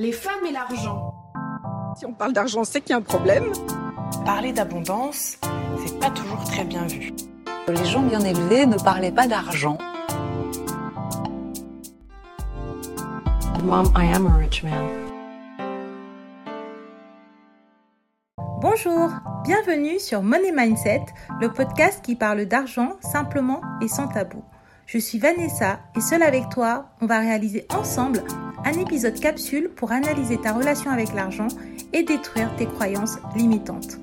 les femmes et l'argent. Si on parle d'argent, c'est qu'il y a un problème. Parler d'abondance, c'est pas toujours très bien vu. Les gens bien élevés ne parlaient pas d'argent. Mom, I am a rich man. Bonjour, bienvenue sur Money Mindset, le podcast qui parle d'argent simplement et sans tabou. Je suis Vanessa et seule avec toi, on va réaliser ensemble un épisode capsule pour analyser ta relation avec l'argent et détruire tes croyances limitantes.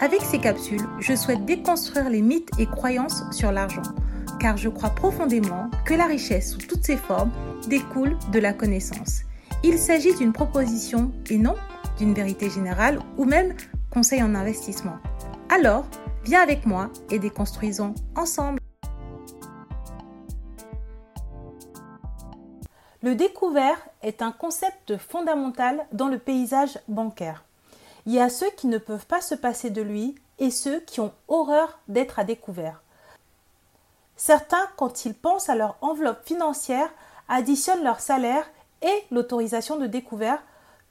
Avec ces capsules, je souhaite déconstruire les mythes et croyances sur l'argent, car je crois profondément que la richesse sous toutes ses formes découle de la connaissance. Il s'agit d'une proposition et non d'une vérité générale ou même conseil en investissement. Alors, viens avec moi et déconstruisons ensemble. Le découvert est un concept fondamental dans le paysage bancaire. Il y a ceux qui ne peuvent pas se passer de lui et ceux qui ont horreur d'être à découvert. Certains, quand ils pensent à leur enveloppe financière, additionnent leur salaire et l'autorisation de découvert,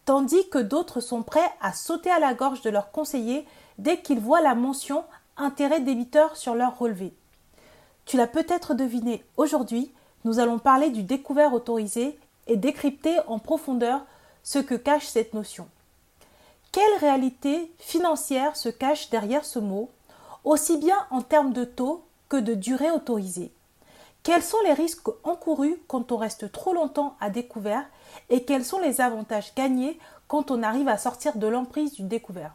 tandis que d'autres sont prêts à sauter à la gorge de leur conseiller dès qu'ils voient la mention intérêt débiteur sur leur relevé. Tu l'as peut-être deviné aujourd'hui, nous allons parler du découvert autorisé et décrypter en profondeur ce que cache cette notion. Quelle réalité financière se cache derrière ce mot, aussi bien en termes de taux que de durée autorisée? Quels sont les risques encourus quand on reste trop longtemps à découvert et quels sont les avantages gagnés quand on arrive à sortir de l'emprise du découvert?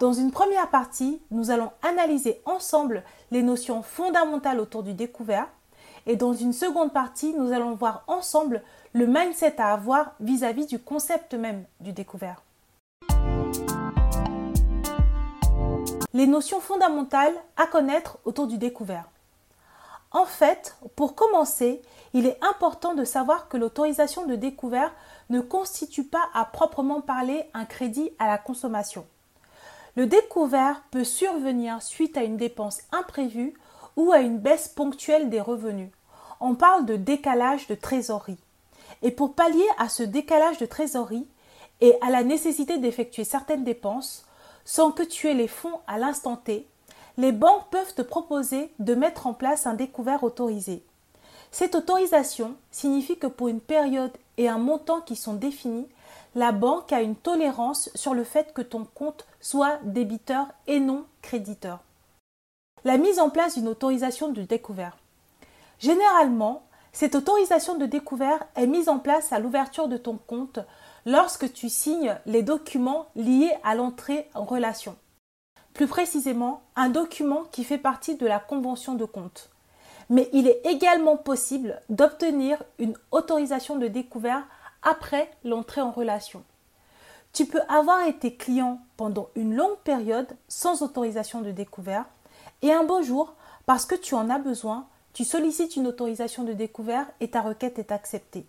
Dans une première partie, nous allons analyser ensemble les notions fondamentales autour du découvert et dans une seconde partie, nous allons voir ensemble le mindset à avoir vis-à-vis du concept même du découvert. Les notions fondamentales à connaître autour du découvert. En fait, pour commencer, il est important de savoir que l'autorisation de découvert ne constitue pas à proprement parler un crédit à la consommation. Le découvert peut survenir suite à une dépense imprévue ou à une baisse ponctuelle des revenus on parle de décalage de trésorerie. Et pour pallier à ce décalage de trésorerie et à la nécessité d'effectuer certaines dépenses, sans que tu aies les fonds à l'instant T, les banques peuvent te proposer de mettre en place un découvert autorisé. Cette autorisation signifie que pour une période et un montant qui sont définis, la banque a une tolérance sur le fait que ton compte soit débiteur et non créditeur. La mise en place d'une autorisation de découvert. Généralement, cette autorisation de découvert est mise en place à l'ouverture de ton compte lorsque tu signes les documents liés à l'entrée en relation. Plus précisément, un document qui fait partie de la convention de compte. Mais il est également possible d'obtenir une autorisation de découvert après l'entrée en relation. Tu peux avoir été client pendant une longue période sans autorisation de découvert et un beau jour, parce que tu en as besoin, tu sollicites une autorisation de découvert et ta requête est acceptée.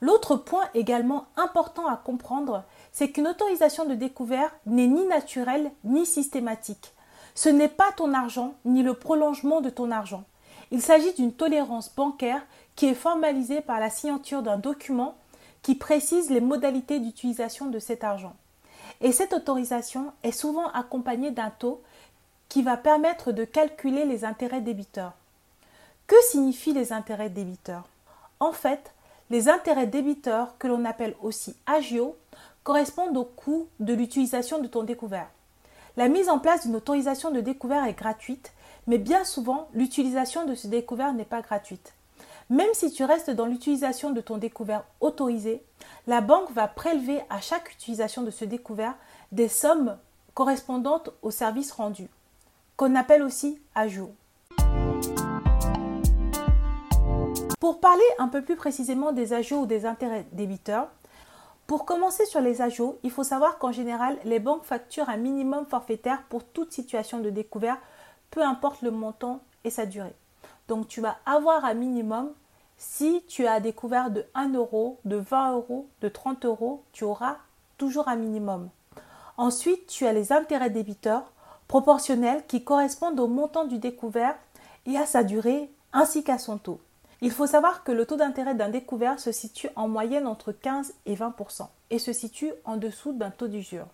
L'autre point également important à comprendre, c'est qu'une autorisation de découvert n'est ni naturelle ni systématique. Ce n'est pas ton argent ni le prolongement de ton argent. Il s'agit d'une tolérance bancaire qui est formalisée par la signature d'un document qui précise les modalités d'utilisation de cet argent. Et cette autorisation est souvent accompagnée d'un taux qui va permettre de calculer les intérêts débiteurs. Que signifient les intérêts débiteurs? En fait, les intérêts débiteurs, que l'on appelle aussi agio, correspondent au coût de l'utilisation de ton découvert. La mise en place d'une autorisation de découvert est gratuite, mais bien souvent, l'utilisation de ce découvert n'est pas gratuite. Même si tu restes dans l'utilisation de ton découvert autorisé, la banque va prélever à chaque utilisation de ce découvert des sommes correspondantes au service rendu, qu'on appelle aussi agio. Pour parler un peu plus précisément des agios ou des intérêts débiteurs, pour commencer sur les agios, il faut savoir qu'en général, les banques facturent un minimum forfaitaire pour toute situation de découvert, peu importe le montant et sa durée. Donc tu vas avoir un minimum. Si tu as découvert de 1 euro, de 20 euros, de 30 euros, tu auras toujours un minimum. Ensuite, tu as les intérêts débiteurs proportionnels qui correspondent au montant du découvert et à sa durée ainsi qu'à son taux. Il faut savoir que le taux d'intérêt d'un découvert se situe en moyenne entre 15 et 20% et se situe en dessous d'un taux d'usure.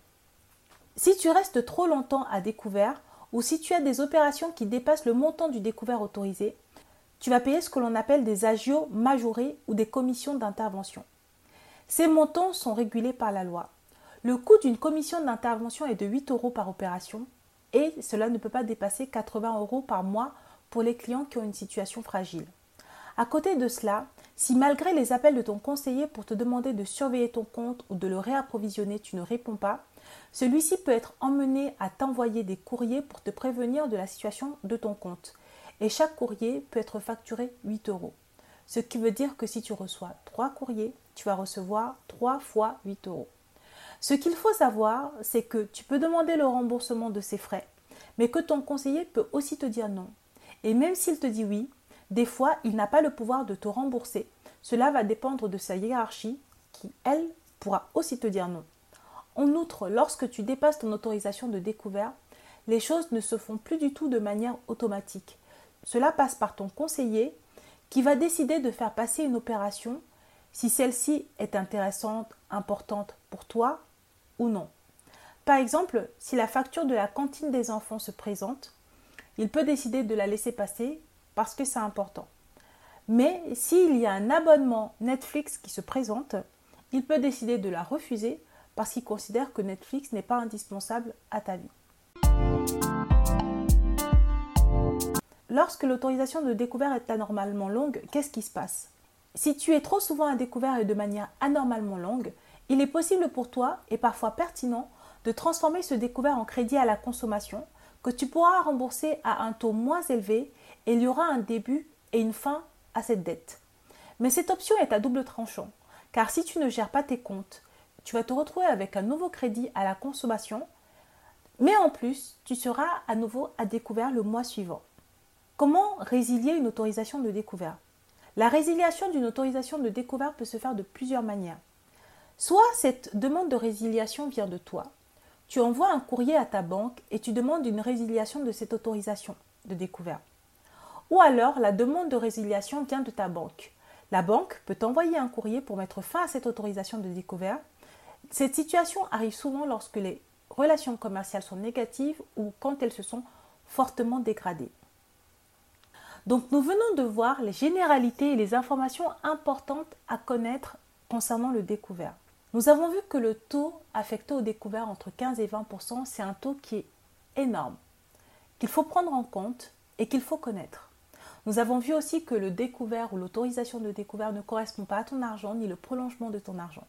Si tu restes trop longtemps à découvert ou si tu as des opérations qui dépassent le montant du découvert autorisé, tu vas payer ce que l'on appelle des agios majorés ou des commissions d'intervention. Ces montants sont régulés par la loi. Le coût d'une commission d'intervention est de 8 euros par opération et cela ne peut pas dépasser 80 euros par mois pour les clients qui ont une situation fragile. À côté de cela, si malgré les appels de ton conseiller pour te demander de surveiller ton compte ou de le réapprovisionner, tu ne réponds pas, celui-ci peut être emmené à t'envoyer des courriers pour te prévenir de la situation de ton compte. Et chaque courrier peut être facturé 8 euros. Ce qui veut dire que si tu reçois 3 courriers, tu vas recevoir 3 fois 8 euros. Ce qu'il faut savoir, c'est que tu peux demander le remboursement de ces frais, mais que ton conseiller peut aussi te dire non. Et même s'il te dit oui, des fois, il n'a pas le pouvoir de te rembourser. Cela va dépendre de sa hiérarchie qui, elle, pourra aussi te dire non. En outre, lorsque tu dépasses ton autorisation de découvert, les choses ne se font plus du tout de manière automatique. Cela passe par ton conseiller qui va décider de faire passer une opération si celle-ci est intéressante, importante pour toi ou non. Par exemple, si la facture de la cantine des enfants se présente, il peut décider de la laisser passer parce que c'est important. Mais s'il y a un abonnement Netflix qui se présente, il peut décider de la refuser parce qu'il considère que Netflix n'est pas indispensable à ta vie. Lorsque l'autorisation de découvert est anormalement longue, qu'est-ce qui se passe? Si tu es trop souvent à découvert et de manière anormalement longue, il est possible pour toi, et parfois pertinent, de transformer ce découvert en crédit à la consommation que tu pourras rembourser à un taux moins élevé et il y aura un début et une fin à cette dette. Mais cette option est à double tranchant, car si tu ne gères pas tes comptes, tu vas te retrouver avec un nouveau crédit à la consommation, mais en plus, tu seras à nouveau à découvert le mois suivant. Comment résilier une autorisation de découvert? La résiliation d'une autorisation de découvert peut se faire de plusieurs manières. Soit cette demande de résiliation vient de toi. Tu envoies un courrier à ta banque et tu demandes une résiliation de cette autorisation de découvert. Ou alors la demande de résiliation vient de ta banque. La banque peut t'envoyer un courrier pour mettre fin à cette autorisation de découvert. Cette situation arrive souvent lorsque les relations commerciales sont négatives ou quand elles se sont fortement dégradées. Donc nous venons de voir les généralités et les informations importantes à connaître concernant le découvert. Nous avons vu que le taux affecté au découvert entre 15 et 20% c'est un taux qui est énorme, qu'il faut prendre en compte et qu'il faut connaître. Nous avons vu aussi que le découvert ou l'autorisation de découvert ne correspond pas à ton argent ni le prolongement de ton argent.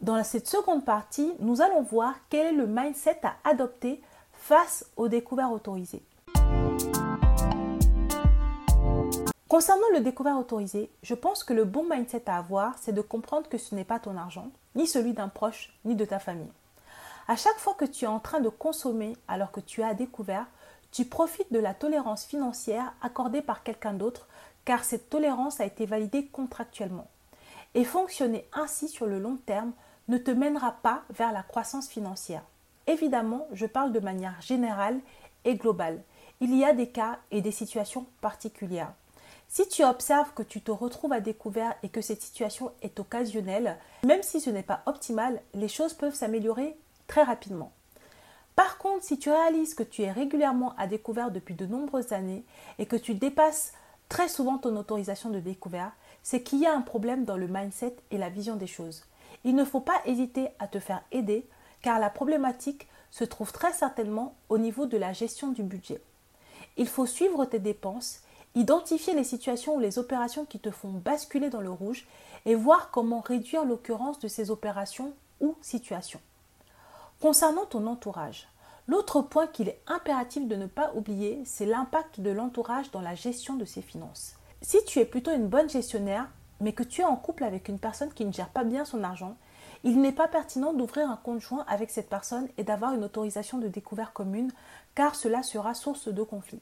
Dans cette seconde partie, nous allons voir quel est le mindset à adopter face au découvert autorisé. Concernant le découvert autorisé, je pense que le bon mindset à avoir, c'est de comprendre que ce n'est pas ton argent, ni celui d'un proche, ni de ta famille. À chaque fois que tu es en train de consommer alors que tu as découvert, tu profites de la tolérance financière accordée par quelqu'un d'autre car cette tolérance a été validée contractuellement. Et fonctionner ainsi sur le long terme ne te mènera pas vers la croissance financière. Évidemment, je parle de manière générale et globale. Il y a des cas et des situations particulières. Si tu observes que tu te retrouves à découvert et que cette situation est occasionnelle, même si ce n'est pas optimal, les choses peuvent s'améliorer très rapidement. Par contre, si tu réalises que tu es régulièrement à découvert depuis de nombreuses années et que tu dépasses très souvent ton autorisation de découvert, c'est qu'il y a un problème dans le mindset et la vision des choses. Il ne faut pas hésiter à te faire aider car la problématique se trouve très certainement au niveau de la gestion du budget. Il faut suivre tes dépenses, identifier les situations ou les opérations qui te font basculer dans le rouge et voir comment réduire l'occurrence de ces opérations ou situations. Concernant ton entourage, l'autre point qu'il est impératif de ne pas oublier, c'est l'impact de l'entourage dans la gestion de ses finances. Si tu es plutôt une bonne gestionnaire, mais que tu es en couple avec une personne qui ne gère pas bien son argent, il n'est pas pertinent d'ouvrir un compte joint avec cette personne et d'avoir une autorisation de découvert commune, car cela sera source de conflit.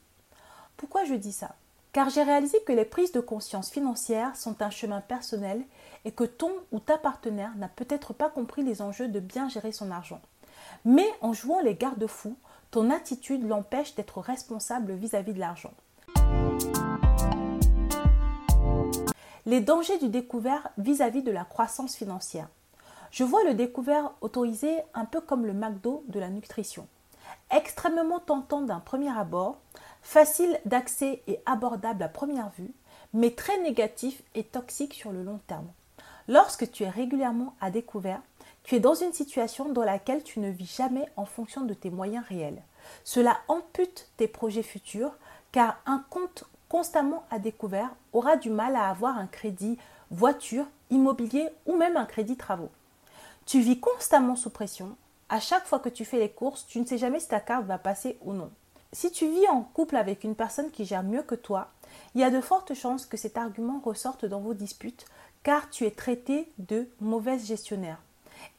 Pourquoi je dis ça? Car j'ai réalisé que les prises de conscience financières sont un chemin personnel et que ton ou ta partenaire n'a peut-être pas compris les enjeux de bien gérer son argent. Mais en jouant les garde-fous, ton attitude l'empêche d'être responsable vis-à-vis de l'argent. les dangers du découvert vis-à-vis de la croissance financière. Je vois le découvert autorisé un peu comme le McDo de la nutrition. Extrêmement tentant d'un premier abord, facile d'accès et abordable à première vue, mais très négatif et toxique sur le long terme. Lorsque tu es régulièrement à découvert, tu es dans une situation dans laquelle tu ne vis jamais en fonction de tes moyens réels. Cela ampute tes projets futurs car un compte constamment à découvert aura du mal à avoir un crédit voiture, immobilier ou même un crédit travaux. Tu vis constamment sous pression. À chaque fois que tu fais les courses, tu ne sais jamais si ta carte va passer ou non. Si tu vis en couple avec une personne qui gère mieux que toi, il y a de fortes chances que cet argument ressorte dans vos disputes car tu es traité de mauvaise gestionnaire.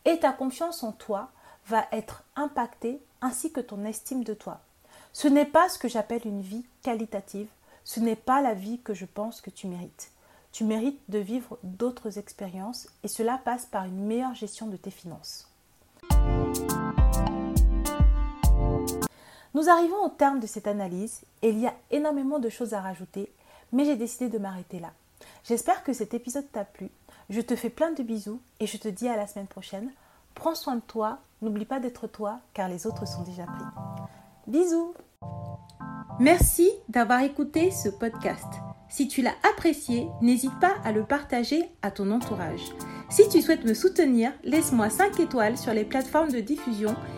Et ta confiance en toi va être impactée ainsi que ton estime de toi. Ce n'est pas ce que j'appelle une vie qualitative, ce n'est pas la vie que je pense que tu mérites. Tu mérites de vivre d'autres expériences et cela passe par une meilleure gestion de tes finances. Nous arrivons au terme de cette analyse et il y a énormément de choses à rajouter, mais j'ai décidé de m'arrêter là. J'espère que cet épisode t'a plu. Je te fais plein de bisous et je te dis à la semaine prochaine. Prends soin de toi, n'oublie pas d'être toi car les autres sont déjà pris. Bisous Merci d'avoir écouté ce podcast. Si tu l'as apprécié, n'hésite pas à le partager à ton entourage. Si tu souhaites me soutenir, laisse-moi 5 étoiles sur les plateformes de diffusion